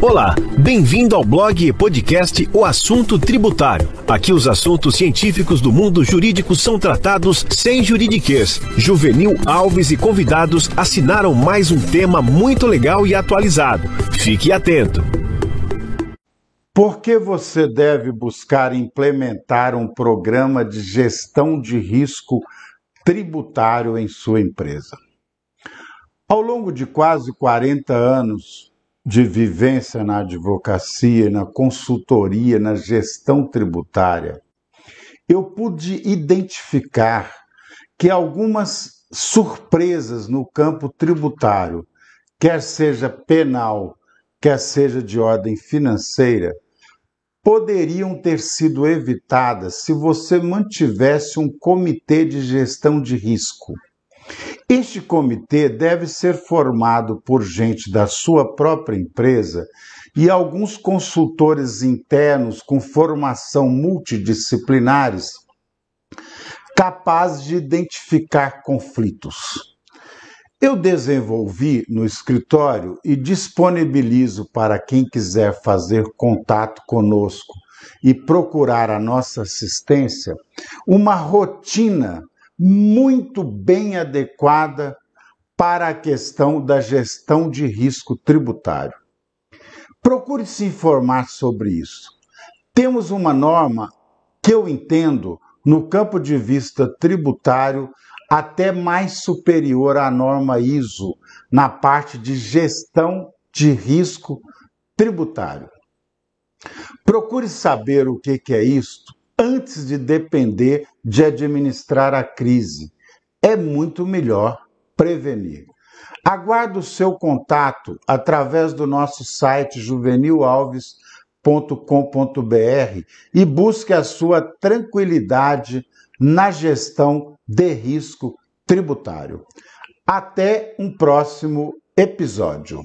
Olá, bem-vindo ao blog e podcast O Assunto Tributário. Aqui os assuntos científicos do mundo jurídico são tratados sem juridiquês. Juvenil Alves e convidados assinaram mais um tema muito legal e atualizado. Fique atento. Por que você deve buscar implementar um programa de gestão de risco tributário em sua empresa? Ao longo de quase 40 anos, de vivência na advocacia, na consultoria, na gestão tributária, eu pude identificar que algumas surpresas no campo tributário, quer seja penal, quer seja de ordem financeira, poderiam ter sido evitadas se você mantivesse um comitê de gestão de risco este comitê deve ser formado por gente da sua própria empresa e alguns consultores internos com formação multidisciplinares capazes de identificar conflitos. Eu desenvolvi no escritório e disponibilizo para quem quiser fazer contato conosco e procurar a nossa assistência uma rotina muito bem adequada para a questão da gestão de risco tributário. Procure se informar sobre isso. Temos uma norma que eu entendo, no campo de vista tributário, até mais superior à norma ISO na parte de gestão de risco tributário. Procure saber o que é isto antes de depender de administrar a crise. É muito melhor prevenir. Aguardo o seu contato através do nosso site juvenilalves.com.br e busque a sua tranquilidade na gestão de risco tributário. Até um próximo episódio.